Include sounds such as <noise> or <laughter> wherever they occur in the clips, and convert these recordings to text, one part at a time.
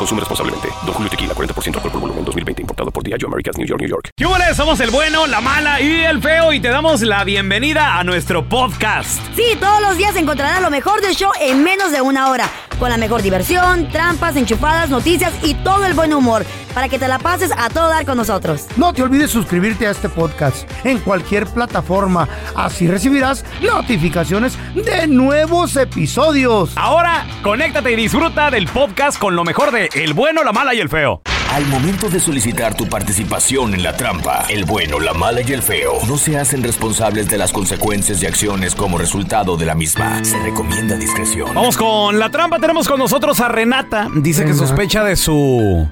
Consume responsablemente. Don Julio Tequila, 40% alcohol por volumen, 2020. Importado por Diageo Americas, New York, New York. ¿Qué? Somos el bueno, la mala y el feo y te damos la bienvenida a nuestro podcast. Sí, todos los días encontrarás lo mejor del show en menos de una hora. Con la mejor diversión, trampas, enchufadas, noticias y todo el buen humor. Para que te la pases a todo dar con nosotros. No te olvides suscribirte a este podcast en cualquier plataforma. Así recibirás notificaciones de nuevos episodios. Ahora, conéctate y disfruta del podcast con lo mejor de El bueno, la mala y el feo. Al momento de solicitar tu participación en la trampa, el bueno, la mala y el feo no se hacen responsables de las consecuencias y acciones como resultado de la misma. Se recomienda discreción. Vamos con la trampa. Tenemos con nosotros a Renata. Dice que sospecha de su.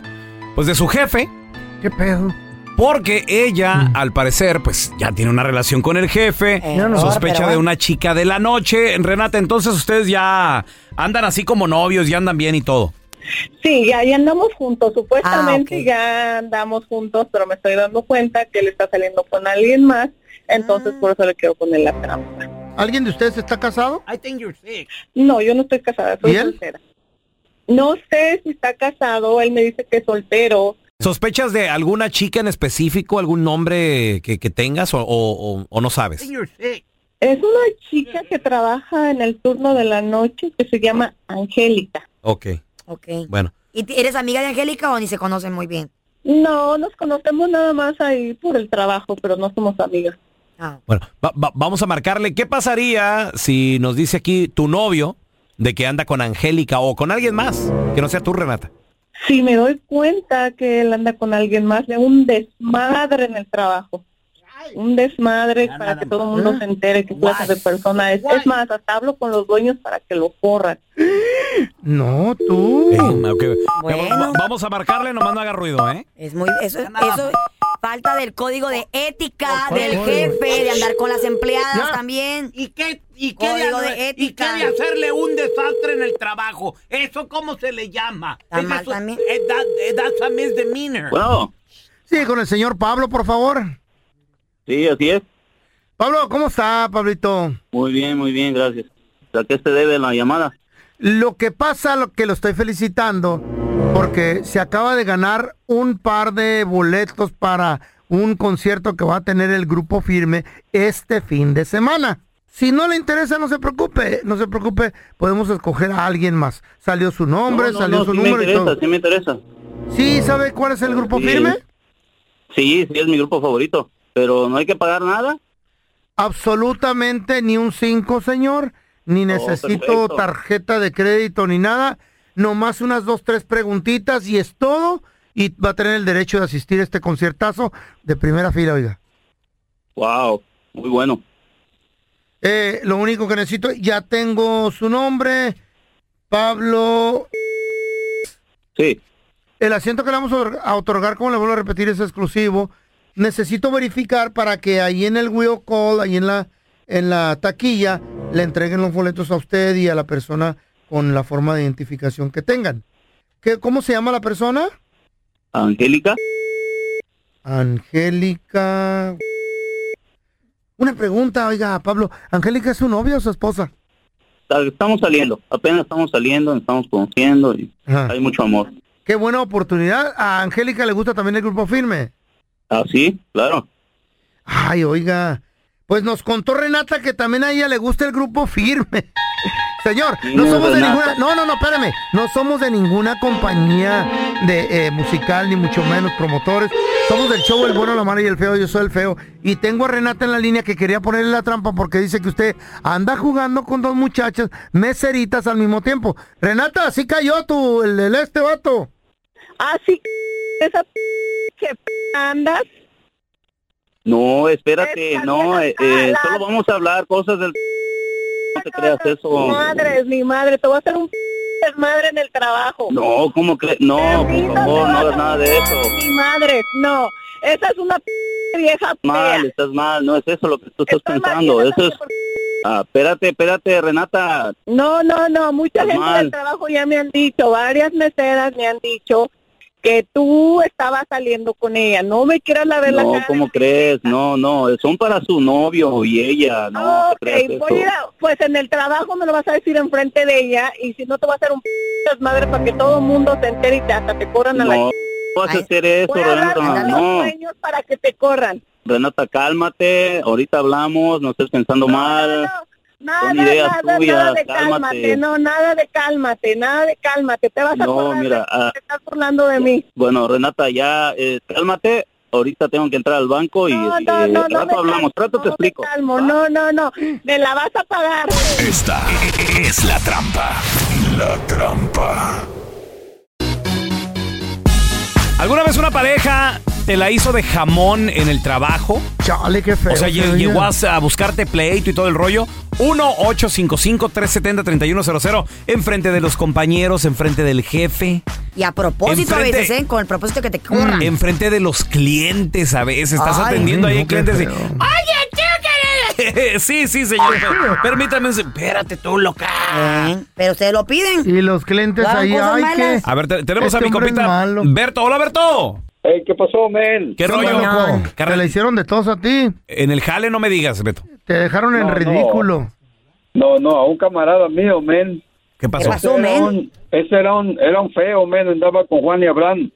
Pues de su jefe. ¿Qué pedo? Porque ella, al parecer, pues ya tiene una relación con el jefe. Eh, no, sospecha pero de una chica de la noche. Renata, entonces ustedes ya andan así como novios, ya andan bien y todo. Sí, ya, ya andamos juntos, supuestamente Ah, ya andamos juntos, pero me estoy dando cuenta que él está saliendo con alguien más, entonces Ah. por eso le quiero poner la trampa. ¿Alguien de ustedes está casado? No, yo no estoy casada, soy soltera. No sé si está casado, él me dice que es soltero. ¿Sospechas de alguna chica en específico, algún nombre que, que tengas o, o- o- o no sabes? Es una chica que trabaja en el turno de la noche que se llama Angélica. Ok, Ok. bueno. ¿Y eres amiga de Angélica o ni se conocen muy bien? No, nos conocemos nada más ahí por el trabajo, pero no somos amigas. Ah, Bueno, va- va- vamos a marcarle. ¿Qué pasaría si nos dice aquí tu novio de que anda con Angélica o con alguien más? Que no sea tú, Renata. Si me doy cuenta que él anda con alguien más, de un desmadre en el trabajo. Un desmadre para que todo el mundo se entere qué clase de persona es. Es más, hasta hablo con los dueños para que lo corran. No, tú. Eh, ok. Bueno. Va- Vamos a marcarle, nomás no haga ruido, ¿eh? es muy... Eso, eso falta del código de ética del jefe, de andar con las empleadas también. ¿Y qué, y qué, Código de, de y qué ética. de hacerle un desastre en el trabajo? ¿Eso cómo se le llama? Ese mal es también. eh, that- eh, that's a misdemeanor. Bueno, Sí, con el señor Pablo, por favor. Sí, así es. Pablo, ¿cómo está, Pablito? Muy bien, muy bien, gracias. ¿A qué se debe la llamada? Lo que pasa, lo que lo estoy felicitando, porque se acaba de ganar un par de boletos para un concierto que va a tener el grupo firme este fin de semana. Si no le interesa, no se preocupe, no se preocupe, podemos escoger a alguien más. Salió su nombre, No, no, salió no, su sí me número y interesa, todo. sí me interesa. ¿Sí sabe cuál es el grupo Sí. firme? Sí, sí, es mi grupo favorito. Pero no hay que pagar nada. Absolutamente ni un 5, señor. Ni necesito perfecto. tarjeta de crédito ni nada. Nomás unas dos, tres preguntitas y es todo. Y va a tener el derecho de asistir a este conciertazo de primera fila, oiga. Wow, muy bueno. Eh, lo único que necesito, ya tengo su nombre. Pablo. Sí. El asiento que le vamos a otorgar, como le vuelvo a repetir, es exclusivo. Necesito verificar para que ahí en el wheel call, ahí en la, en la taquilla, le entreguen los boletos a usted y a la persona con la forma de identificación que tengan. ¿Qué, ¿Cómo se llama la persona? Angélica. Angélica. Una pregunta, oiga, Pablo. ¿Angélica es su novia o su esposa? Estamos saliendo, apenas estamos saliendo, estamos conociendo y Ajá. hay mucho amor. Qué buena oportunidad. A Angélica le gusta también el grupo firme. Ah, sí, claro. Ay, oiga. Pues nos contó Renata que también a ella le gusta el grupo firme. <laughs> Señor, no ¿Quién es somos de ninguna. No, no, no, espérame. No somos de ninguna compañía de eh, musical, ni mucho menos promotores. Somos del show El Bueno, la Mala y el Feo. Yo soy el Feo. Y tengo a Renata en la línea que quería ponerle la trampa porque dice que usted anda jugando con dos muchachas meseritas al mismo tiempo. Renata, así cayó tu, el, el este vato. Así esa que andas. No, espérate, no, eh, eh, solo vamos a hablar cosas del... No te creas eso. Madre, es mi madre, te voy a hacer un desmadre en el trabajo. No, ¿cómo crees? No, por favor, no hagas nada de eso. Mi madre, no. Esa es una vieja Mal, estás mal, no es eso lo que tú estás pensando, eso es... Ah, espérate, espérate, Renata. No, no, no, mucha Estás gente mal. del trabajo ya me han dicho, varias meseras me han dicho que tú estabas saliendo con ella. No me quieras la ver la No, cara. ¿cómo crees? No, no, son para su novio y ella, no te creas Ok, eso. voy a ir a- pues en el trabajo me lo vas a decir enfrente de ella y si no te va a hacer un desmadre para que todo el mundo se entere y te, hasta te corran a la... No, no vas a hacer eso, Voy a Renata, los no. dueños para que te corran. Renata, cálmate, ahorita hablamos, no estés pensando mal. Nada, Son ideas nada, tuyas, nada de cálmate. cálmate, no, nada de cálmate, nada de cálmate, te vas a No, mira, de ah, te estás burlando de mí. Bueno, Renata, ya eh, cálmate, ahorita tengo que entrar al banco y No, eh, no, no, no rato hablamos, rato te explico. Calmo, no, no, no, me la vas a pagar. Esta es la trampa. La trampa. ¿Alguna vez una pareja te la hizo de jamón en el trabajo? Chale, qué feo. O sea, lle- llegó a, a buscarte pleito y todo el rollo. 1-855-370-3100. Enfrente de los compañeros, enfrente del jefe. Y a propósito a veces, ¿eh? Con el propósito que te corran. Enfrente de los clientes a veces. Estás Ay, atendiendo ahí no, qué clientes y... feo. Oye, ¿qué- <laughs> Sí, sí, señor. Permítame. Espérate tú, loca. Eh, Pero ustedes lo piden. Y los clientes Claro, ahí, cosas ay, que... malas. A ver, te- tenemos Este a mi hombre es compita malo. Berto. Hola, Berto. Hey, ¿Qué pasó, men? ¿Qué rollo? loco? Te Carnal, la hicieron de todos a ti. En el jale no me digas, Beto. Te dejaron en No, no. ridículo. No, no, a un camarada mío, men. ¿Qué pasó? ¿Qué pasó, men? ese era un, era un feo, men, andaba con Juan y Abraham.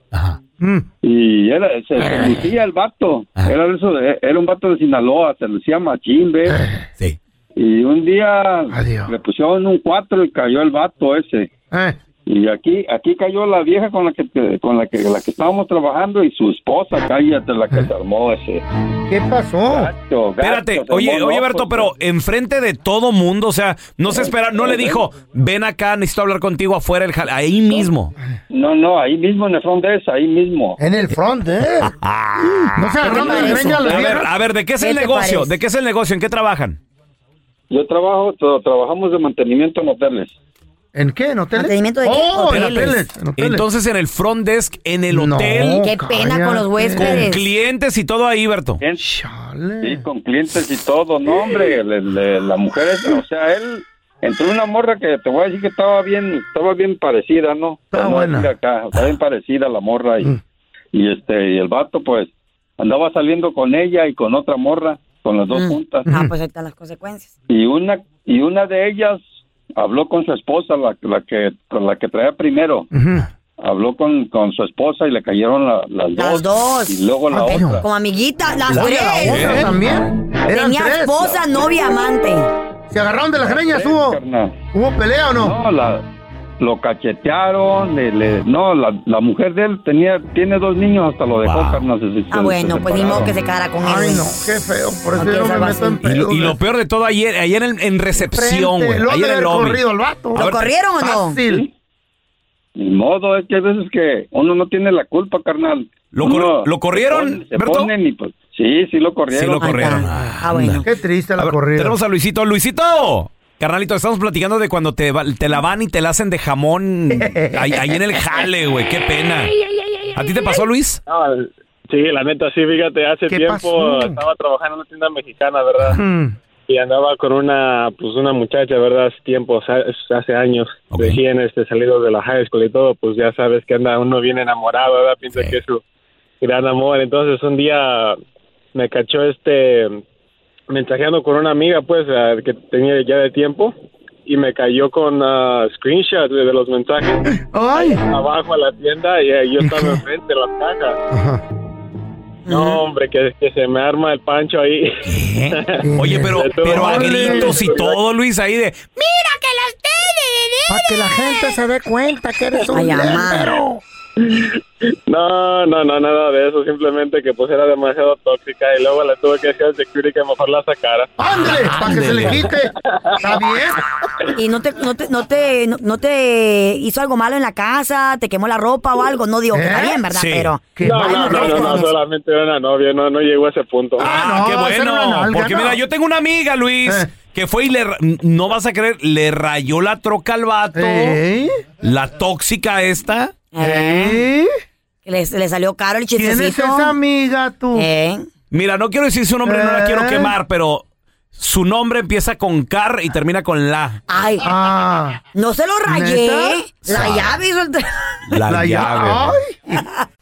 Mm. Y era, se, se lucía el vato. Era, eso de- era un vato de Sinaloa, se lucía machín, ¿ves? Sí. Y un día Adiós. le pusieron un cuatro y cayó el vato ese. Eh, Y aquí aquí cayó la vieja con la que te- con la que la que estábamos trabajando y su esposa, cállate la que se armó ese. ¿Qué pasó? Gacho, Espérate, gacho, oye, oye, no, Berto, pero enfrente de todo mundo, o sea, no se espera, no le dijo, ven acá, necesito hablar contigo afuera jale, ahí mismo. No, no, ahí mismo en el front desk, ahí mismo. En el front, ¿eh? <laughs> No se agarraron de parece? greña A ver, a ver, ¿de qué es ¿Qué el negocio? parece? ¿De qué es el negocio? ¿En qué trabajan? Yo trabajo, tra- trabajamos de mantenimiento en hoteles. ¿En qué? ¿En hoteles? ¿Mantenimiento de qué? Oh, en Hoteles. hoteles. en hoteles. Entonces en el front desk, en el No, hotel, Qué pena con los huéspedes. con clientes y todo ahí, Berto. Sí, con clientes y todo, no, hombre, le- le- la mujer, es- o sea, él entró una morra que te voy a decir que estaba bien, estaba bien parecida, ¿no? Por no buena. acá, está bien parecida la morra y, Mm. y este, y el vato pues andaba saliendo con ella y con otra morra, con las dos Mm. juntas. Ah, pues ahí están las consecuencias. Y una, y una de ellas habló con su esposa, la, la que, con la que traía primero. Habló con, con su esposa y le cayeron la- las dos. Las dos. Y luego la Ah, otra. Como amiguita, las La, tres. la otra ¿Eh? también. Eran Tenía tres. esposa, novia, amante. ¿Se agarraron de las greñas? ¿Hubo. ¿Hubo pelea o no? No, la, lo cachetearon, le, le- no, la, la mujer de él tenía, tiene dos niños, hasta lo dejó, Wow. carnal. se- se- Ah, se bueno, pues ni modo que se cara con él. Ay, no, qué feo. Por eso No me meto en así. Y y lo peor de todo, ayer, ayer en, en recepción, güey. lo Ayer en el corrido al vato. ¿Lo corrieron o no? Fácil. Ni modo, es que hay veces que uno no tiene la culpa, carnal. ¿Lo cor- lo corrieron, se ponen- Se ponen y pues, sí, sí lo corrieron. Sí lo corrieron. Ah, Ah, bueno. Qué triste A la corrida. tenemos a Luisito. Luisito, carnalito, estamos platicando de cuando te, te la van y te la hacen de jamón ahí, ahí en el jale, güey. Qué pena. ¿A ti te pasó, Luis? No, sí, la neta, sí, fíjate, hace ¿Qué tiempo pasó? estaba trabajando en una tienda mexicana, ¿verdad? Mm. Y andaba con una, pues una muchacha, ¿verdad? Hace tiempo, hace años, Ok. recién este, salido de la high school y todo, pues ya sabes que anda uno bien enamorado, ¿verdad? Piensa Sí. que es su, gran amor. Entonces un día me cachó este mensajeando con una amiga, pues, que tenía ya de tiempo, y me cayó con uh, screenshots de, de los mensajes. <laughs> Abajo a la tienda y eh, yo estaba enfrente de las cajas. No, hombre, que, que se me arma el pancho ahí. <laughs> Oye, pero, pero a que- gritos y todo, Luis, ahí de... Para que la gente se dé cuenta que eres un Ay. No, no, no, nada de eso. Simplemente que pues era demasiado tóxica y luego le tuve que decir al security que mejor la sacara. ¡Ándale! Para que se le quite. ¿Está bien? ¿Y no te, no, te, no, te, no, no te hizo algo malo en la casa? ¿Te quemó la ropa o algo? No digo que está ¿Eh? bien, ¿verdad? Sí. Pero... No, no, no, no, no, solamente era una novia, no, no llegó a ese punto. Ah, qué no, una bueno. Porque mira, yo tengo una amiga, Luis, Eh. que fue y le... ra- No vas a creer, le rayó la troca al vato. ¿Eh? La tóxica esta. ¿Eh? Le, le salió caro el ¿Quién chistecito. es esa amiga tú? ¿Eh? Mira, no quiero decir su nombre, no la Eh. quiero quemar, pero su nombre empieza con car y termina con la. Ay, Ah. no se lo rayé. ¿Neta? La llave hizo el... La, La llave. llave. Ay. <laughs>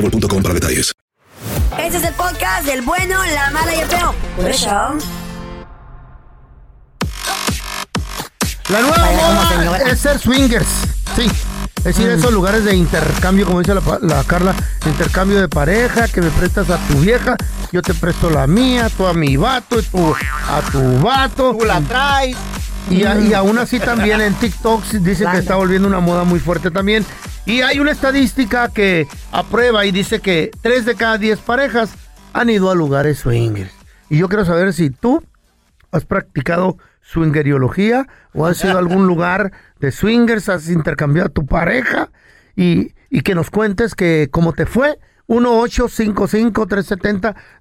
boostmobile.com para detalles. Este es el podcast del bueno, la mala y el feo. Por eso. La nueva moda es ser swingers. Sí. Es decir, esos lugares de intercambio, como dice la Carla, intercambio de pareja, que me prestas a tu vieja, yo te presto la mía, tú a mi vato, y tú a tu vato. Tú la traes. Y, a- y aún así <laughs> también en TikTok dice que está volviendo una moda muy fuerte también. Y hay una estadística que aprueba y dice que 3 de cada 10 parejas han ido a lugares swingers. Y yo quiero saber si tú has practicado swingeriología o has ido a algún <laughs> lugar de swingers, has intercambiado a tu pareja y, y que nos cuentes que cómo te fue.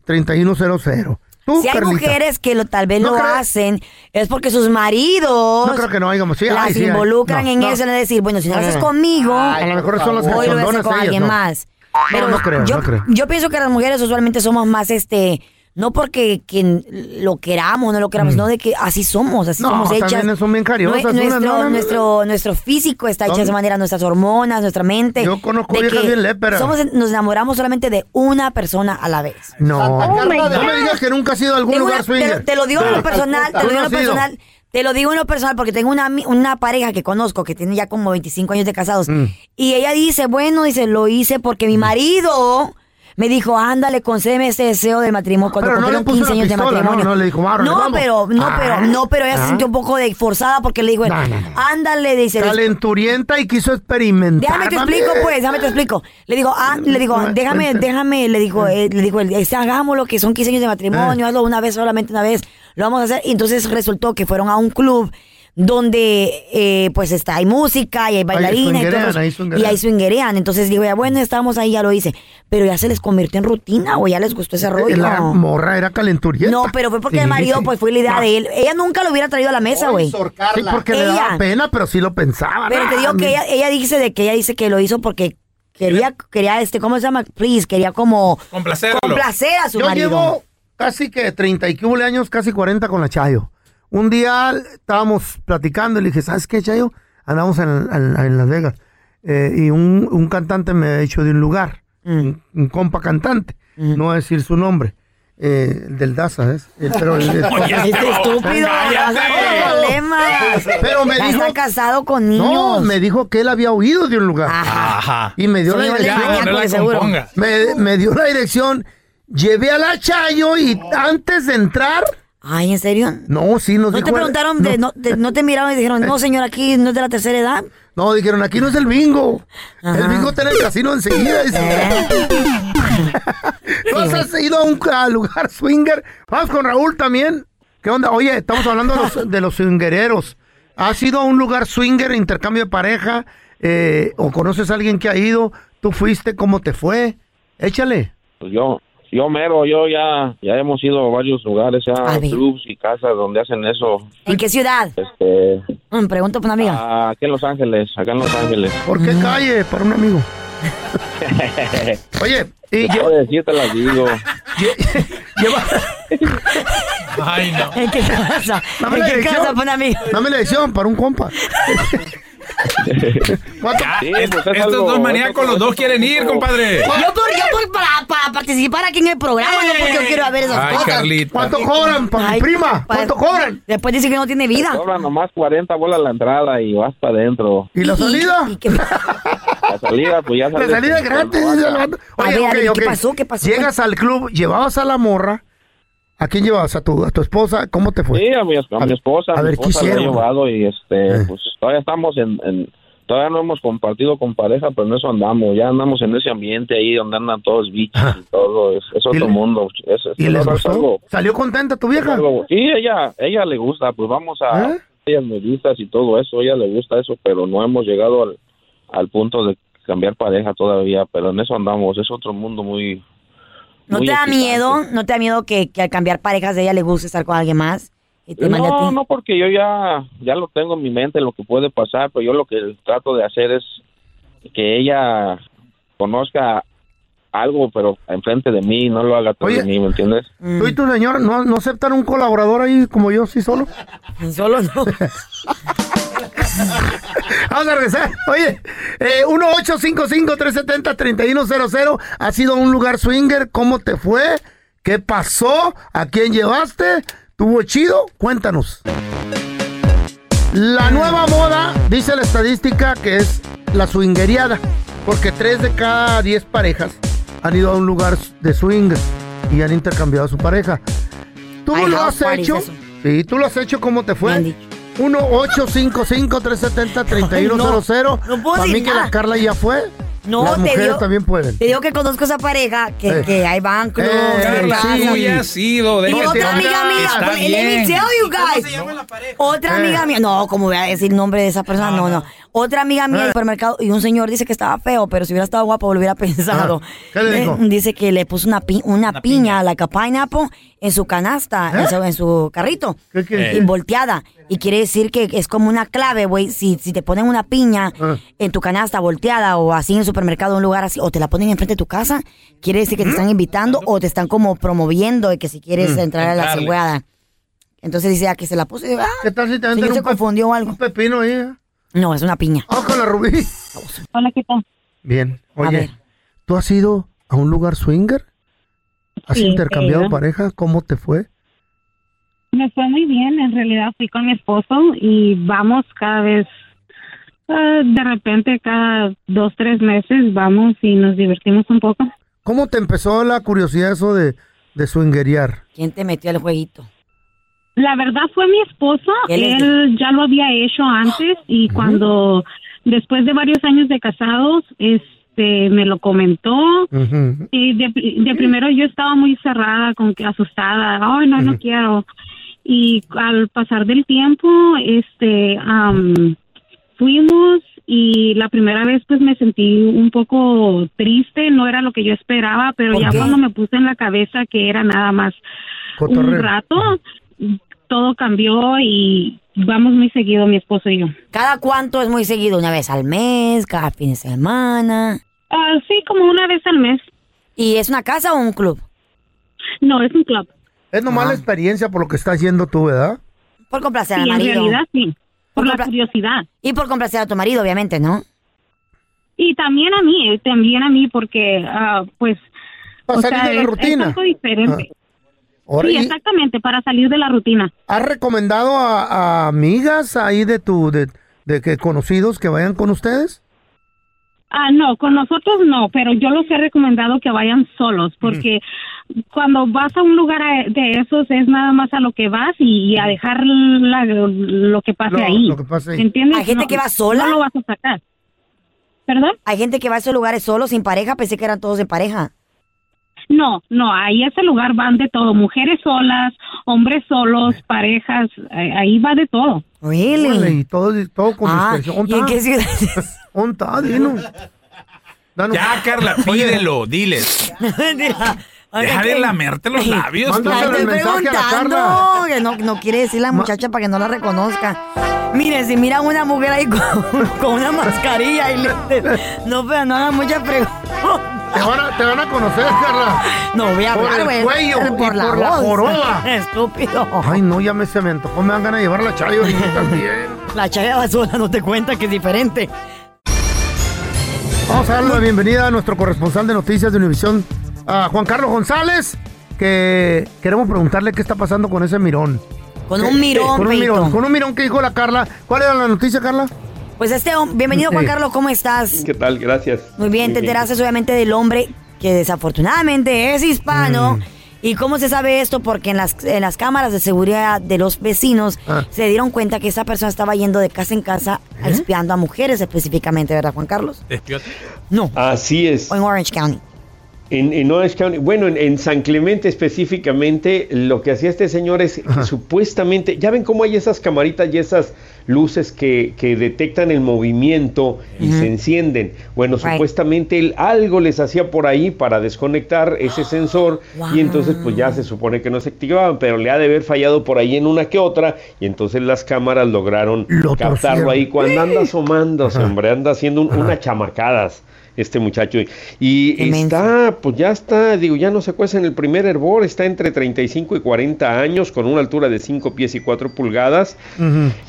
1-855-370-3100. Tú, Si hay Carlita. mujeres que lo, tal vez No lo creo- hacen, es porque sus maridos No creo que no haya, sí, las ay, sí involucran No, en no. eso, en decir, bueno, si no, lo haces conmigo, A lo mejor son las voy y lo haces con alguien más. No, no creo, yo, no creo. yo pienso que las mujeres usualmente somos más, este, no porque quien lo queramos, no lo queramos, no de que así somos, así Mm. No, somos hechas. también son bien Nue- unas, nuestro, no, no, no. nuestro, nuestro físico está hecho de esa manera, nuestras hormonas, nuestra mente. Yo conozco viejas bien léperas. somos, nos enamoramos solamente de una persona a la vez. No, Oh, my no God. me digas que nunca has ido a algún Tengo lugar una- te, te lo digo en lo personal, te lo digo en lo personal. Te lo digo en lo personal porque tengo una, una pareja que conozco que tiene ya como 25 años de casados. Mm. Y ella dice, bueno, dice, lo hice porque mi marido me dijo, ándale, concédeme ese deseo del matrimonio cuando Pero cumplieron puso 15 una años de matrimonio. no, no le dijo, "Árale, no, vamos". pero, no, Ah. pero, no, pero ella Ah. se sintió un poco de forzada porque le dijo, no. ándale, dice. Calenturienta y quiso experimentar. Déjame te explico, pues, déjame te explico. Le digo, ah, le digo, déjame, déjame, le digo, eh, le digo, este, hagámoslo, que son 15 años de matrimonio, hazlo una vez, solamente una vez, lo vamos a hacer. Y entonces resultó que fueron a un club donde eh, pues está, hay música y hay bailarina y, todo swingerean, eso, ahí y hay swingerean. Entonces digo, ya bueno, estábamos ahí, ya lo hice. Pero ya se les convirtió en rutina o ya les gustó ese rollo. La morra era calenturienta. No, pero fue porque Sí, el marido, sí. pues fue la idea No. de él. Ella nunca lo hubiera traído a la mesa, güey. Sí, porque le daba pena, pero sí lo pensaba. Pero te digo que ella, ella dice de que ella dice que lo hizo porque quería, quería este, ¿cómo se llama? Please, quería como Complacerlo. complacer a su Yo marido. llevo casi que 30 y años, casi 40 con la Chayo. Un día estábamos platicando y le dije, ¿sabes qué, Chayo? Andamos en, en- en Las Vegas. Eh, y un, un cantante me ha dicho de un lugar, un, un compa cantante, no voy a decir su nombre, eh, el del Daza, ¿es? Eh, pero <laughs> <laughs> el- el- Oye, este estúpido. Pero me dijo... está casado con niños. No, me dijo que él había oído de un lugar. Ajá. Y me dio la dirección. seguro. Me, me dio la dirección. Llevé a la Chayo y antes de entrar. Ay, ¿en serio? No, sí, nos ¿No dijo. te preguntaron, de, no, te, no te miraron y dijeron, no, señor, aquí no es de la tercera edad? No, dijeron, aquí no es el bingo. Ajá. El bingo está en el casino enseguida. dice. <laughs> <laughs> ¿Tú has ido a un a lugar swinger? Vamos con Raúl también. ¿Qué onda? Oye, estamos hablando de los, <laughs> de los swingereros. ¿Has ido a un lugar swinger, intercambio de pareja? Eh, ¿O conoces a alguien que ha ido? ¿Tú fuiste? ¿Cómo te fue? Échale. Pues yo, yo mero, yo ya, ya hemos ido a varios lugares, ya A ver. clubs y casas donde hacen eso. ¿En qué ciudad? Este, Mm, pregunto por una amiga. ah, aquí en Los Ángeles, acá en Los Ángeles. ¿Por qué calle? Para un amigo. <laughs> Oye, y yo decir te las digo. <laughs> Ay, no. ¿En qué casa? Dame ¿En qué casa por una amiga? Dame la dirección para un compa. <laughs> <laughs> ¿Cuánto? Sí, Es- pues es estos algo- dos maníacos, los dos quieren ir, compadre. Yo por, yo por para, para participar aquí en el programa, no porque yo quiero ver esas Ay, cosas. Carlita. ¿Cuánto cobran para mi Ay, prima? ¿Cuánto para- cobran? Después dice que no tiene vida. Cobran nomás 40 bolas la entrada y vas para adentro. ¿Y la salida? ¿Y qué- La salida, pues ya La salida gratis. vato. A Oye, ver, a ok, ver, ¿qué ok. pasó? ¿Qué pasó? Llegas al club, llevabas a la morra. ¿A quién llevabas? ¿A tu, a tu esposa? ¿Cómo te fue? Sí, a mi, a mi esposa, a a mi ver, ¿qué esposa la he hicieron? llevado y este, Eh. pues todavía estamos en, en- todavía no hemos compartido con pareja, pero en eso andamos, ya andamos en ese ambiente ahí donde andan todos bichos y todo, es, es otro mundo. Es, es- ¿Y es les algo- gustó? ¿Salió contenta tu vieja? algo- sí, ella, ella le gusta, pues vamos a, ¿Eh? ellas nudistas y todo eso, ella le gusta eso, pero no hemos llegado al, al punto de cambiar pareja todavía, pero en eso andamos, es otro mundo muy... ¿No te da excitante. miedo? ¿No te da miedo que, que al cambiar parejas de ella le guste estar con alguien más? Y te mande a No, ti? no, porque yo ya, ya lo tengo en mi mente lo que puede pasar, pero yo lo que trato de hacer es que ella conozca algo, pero enfrente de mí, no lo haga todo de mí, ¿me entiendes? ¿Tú y tu señor no, no aceptan un colaborador ahí como yo, sí, solo? <laughs> Solo no. <laughs> Vamos a regresar. Oye, eh, 1-855-370-3100. ¿Ha sido un lugar swinger? ¿Cómo te fue? ¿Qué pasó? ¿A quién llevaste? ¿Tuvo chido? Cuéntanos. La nueva moda, dice la estadística, que es la swingeriada. Porque tres de cada diez parejas han ido a un lugar de swingers y han intercambiado a su pareja. ¿Tú lo has hecho? Sí, ¿tú lo has hecho? ¿Cómo te fue? Dicho. 1-855-370-3100. No, no puedo Para mí que la. Carla ya fue. No, Las te mujeres digo, también pueden. te digo que conozco esa pareja que, Eh. que van clubs, Eh, Carla, casas. tú ya has sido. Y otra amiga mía, está let me tell you guys. Otra Eh. amiga mía, no, como voy a decir el nombre de esa persona, no, no. Otra amiga mía del supermercado y un señor dice que estaba feo, pero si hubiera estado guapo lo hubiera <laughs> pensado. Ah, ¿qué le dijo? Eh, Dice que le puso una, pi- una, piña, like a pineapple, en su canasta, en, su, en su carrito, ¿Qué quiere y volteada. Y quiere decir que es como una clave, güey. Si, si te ponen una piña Ah. en tu canasta volteada o así en el supermercado, en un lugar así, o te la ponen enfrente de tu casa, quiere decir que te están invitando o te están como promoviendo de que si quieres Mm. entrar a la cigüeada. Entonces dice, ah, que se la puso y digo, ah, ¿Qué tal si te señor se confundió algo. un pepino ahí? eh? No, es una piña. Vamos con la Rubí. Hola, ¿qué tal? Bien. A Oye. ¿tú has ido a un lugar swinger? ¿Has Sí, intercambiado pareja? ¿Cómo te fue? Me fue muy bien, en realidad fui con mi esposo y vamos cada vez, ah, de repente cada dos, tres meses vamos y nos divertimos un poco. ¿Cómo te empezó la curiosidad eso de, de swingerear? ¿Quién te metió al jueguito? La verdad fue mi esposo, ¿Qué les él ya lo había hecho antes y cuando después de varios años de casados, este, me lo comentó y de, de primero yo estaba muy cerrada, con que asustada, ay no, no quiero. Y al pasar del tiempo, este, am, fuimos y la primera vez pues me sentí un poco triste, no era lo que yo esperaba, pero ¿Por ya qué? cuando me puse en la cabeza que era nada más un rato, todo cambió y vamos muy seguido mi esposo y yo. ¿Cada cuánto es muy seguido? ¿Una vez al mes? ¿Cada fin de semana? Ah, sí, como una vez al mes. ¿Y es una casa o un club? No, es un club. Es nomás la experiencia por lo que estás haciendo tú, ¿verdad? Por complacer Sí, al en marido. realidad sí. Por la curiosidad. Y por complacer a tu marido, obviamente, ¿no? Y también a mí, eh, también a mí, porque, ah, pues, Para o salir sea, de la es- rutina. Es algo diferente. Ahora, sí, ¿y exactamente, para salir de la rutina. ¿Has recomendado a, a amigas ahí de tu, de, de que conocidos que vayan con ustedes? Ah, no, con nosotros no, pero yo los he recomendado que vayan solos, porque cuando vas a un lugar a- de esos es nada más a lo que vas y, a dejar la- lo que pase Lo- ahí. lo que pase ahí. ¿Entiendes? ¿Hay gente No, que va sola? No lo vas a sacar. ¿Perdón? Hay gente que va a esos lugares solo, sin pareja. Pensé que eran todos de pareja. No, no, ahí ese lugar van de todo, mujeres solas, hombres solos, parejas, ahí va de todo. Órale, y todo, todo con Ah, discreción. ¿y en qué ciudad? <laughs> ¿Dónde está? Dinos. Danos. Ya, Carla, pídelo, diles. <laughs> Deja de lamerte los labios. tú. Ay, estoy preguntando, que no, no quiere decir la muchacha para que no la reconozca. Mire, si miran una mujer ahí <laughs> con, con una mascarilla y lentes, no, pero no hagan muchas preguntas. Te van, a, te van a conocer, Carla. No voy a Por hablar, el güey. cuello y por la, por la voz. joroba. <laughs> Estúpido. Ay, no, ya me se me antojó. Me ganas de llevar la chayo <laughs> también. La chaya va sola, no te cuenta que es diferente. Vamos a darle la bienvenida a nuestro corresponsal de noticias de Univisión, a Juan Carlos González, que queremos preguntarle qué está pasando con ese mirón. Con ¿Qué- un mirón, Con un mirón, con un mirón que dijo la Carla. ¿Cuál era la noticia, Carla? Pues este, bienvenido Juan. Carlos, ¿cómo estás? ¿Qué tal? Gracias. Muy bien, te enteraste obviamente del hombre que desafortunadamente es hispano. Mm. ¿Y cómo se sabe esto? Porque en las, en las cámaras de seguridad de los vecinos Ah. se dieron cuenta que esa persona estaba yendo de casa en casa ¿Eh? espiando a mujeres específicamente, ¿verdad, Juan Carlos? No. Así es. O en Orange County. En, en Orange County, bueno, en, en San Clemente específicamente, lo que hacía este señor es que supuestamente, ya ven cómo hay esas camaritas y esas luces que, que detectan el movimiento y se encienden. Bueno, Right. supuestamente él algo les hacía por ahí para desconectar ese <gasps> sensor y entonces pues ya se supone que no se activaban, pero le ha de haber fallado por ahí en una que otra y entonces las cámaras lograron captarlo torcieron. ahí cuando anda asomándose, hombre, anda haciendo un- unas chamacadas este muchacho. Y está, pues ya está, digo, ya no se cuece en el primer hervor, está entre 35 y 40 años, con una altura de 5 pies y 4 pulgadas.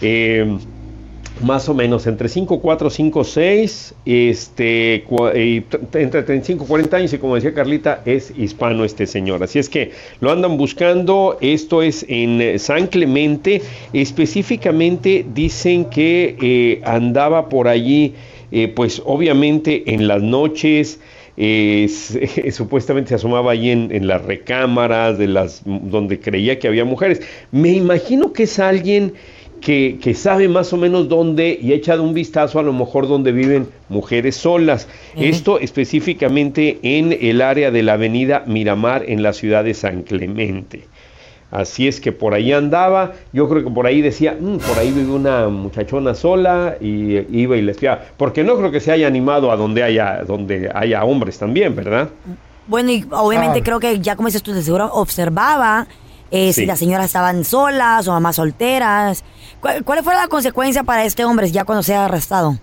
Eh, más o menos entre 5, 4, 5, 6, este, entre 35 y 40 años y como decía Carlita, es hispano este señor. Así es que lo andan buscando, esto es en eh, San Clemente, específicamente dicen que eh, andaba por allí, eh, pues obviamente en las noches, eh, <laughs> supuestamente se asomaba allí en, en las recámaras de las donde creía que había mujeres. Me imagino que es alguien que, que sabe más o menos dónde y ha echado un vistazo a lo mejor donde viven mujeres solas. Esto específicamente en el área de la avenida Miramar en la ciudad de San Clemente. Así es que por ahí andaba, yo creo que por ahí decía, "Mm, por ahí vive una muchachona sola y iba y le espiaba, porque no creo que se haya animado a donde haya, donde haya hombres también, ¿verdad? Bueno, y obviamente Ah. creo que ya como dices tú, de seguro observaba eh, si las señoras estaban solas o mamás solteras. ¿Cuál, ¿Cuál fue la consecuencia para este hombre ya cuando sea arrestado?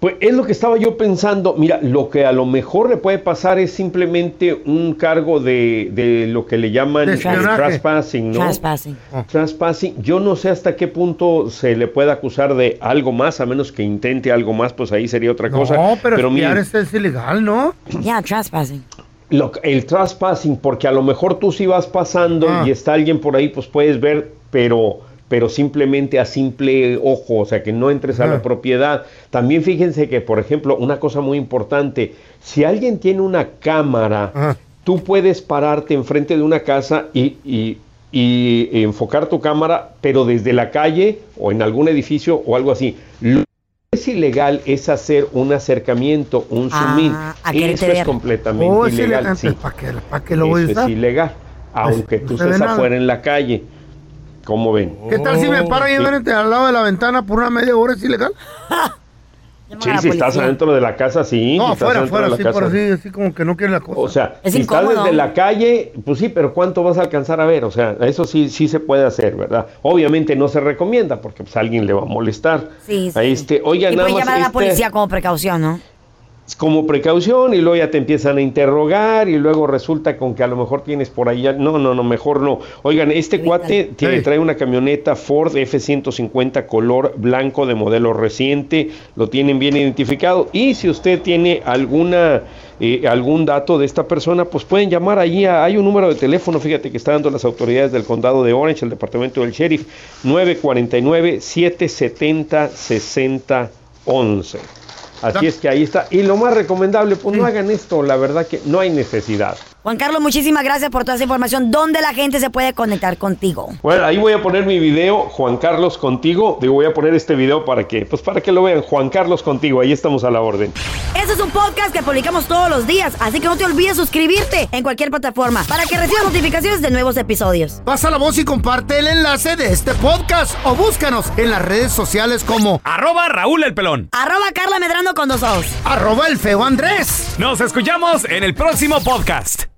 Pues es lo que estaba yo pensando. Mira, lo que a lo mejor le puede pasar es simplemente un cargo de, de lo que le llaman eh, trespassing, ¿no? Trespassing. Trespassing. Yo no sé hasta qué punto se le puede acusar de algo más, a menos que intente algo más, pues ahí sería otra cosa. No, pero, espiar miren, es, es ilegal, ¿no? Ya, trespassing. lo- el trespassing, porque a lo mejor tú si vas pasando Ah. y está alguien por ahí, pues puedes ver, pero pero simplemente a simple ojo, o sea, que no entres a Ah. la propiedad. También fíjense que, por ejemplo, una cosa muy importante, si alguien tiene una cámara, tú puedes pararte enfrente de una casa y, y- y enfocar tu cámara, pero desde la calle o en algún edificio o algo así. Lo que es ilegal es hacer un acercamiento, un zoom in. Ah, a quererte Eso es completamente Oh, es ilegal. ilegal. sí. ¿Para qué, qué lo voy a Eso usar? es ilegal, aunque tú estés afuera en la calle. ¿Cómo ven? ¿Qué tal si me paro ahí Sí. enfrente al lado de la ventana por una media hora? ¿Es ilegal? <laughs> Sí, si estás adentro de la casa, sí. No, si afuera, la sí, por así, así como que no quiere la cosa. O sea, Es si estás desde la calle, pues sí, pero ¿cuánto vas a alcanzar a ver? O sea, eso sí, sí se puede hacer, ¿verdad? Obviamente no se recomienda porque pues alguien le va a molestar. Sí, sí. A este, oiga, y nada puede más llamar a la este- policía como precaución, ¿no? Como precaución y luego ya te empiezan a interrogar y luego resulta con que a lo mejor tienes por ahí, no, no, no, mejor no. Oigan, este cuate tiene, trae una camioneta Ford F-150 color blanco de modelo reciente, lo tienen bien identificado y si usted tiene alguna... Eh, algún dato de esta persona, pues pueden llamar allí, hay un número de teléfono, fíjate que está dando las autoridades del condado de Orange, el departamento del sheriff, 949-770-6011. Así es que ahí está. Y lo más recomendable, pues no hagan esto, la verdad que no hay necesidad. Juan Carlos, muchísimas gracias por toda esa información. ¿Dónde la gente se puede conectar contigo? Bueno, ahí voy a poner mi video, Juan Carlos contigo. Digo, voy a poner este video para que, pues para que lo vean, Juan Carlos contigo. Ahí estamos a la orden. Este es un podcast que publicamos todos los días, así que no te olvides suscribirte en cualquier plataforma para que recibas notificaciones de nuevos episodios. Pasa la voz y comparte el enlace de este podcast o búscanos en las redes sociales como arroba Raúl el Pelón, arroba Carla Medrano con dos ojos, arroba el feo Andrés. Nos escuchamos en el próximo podcast.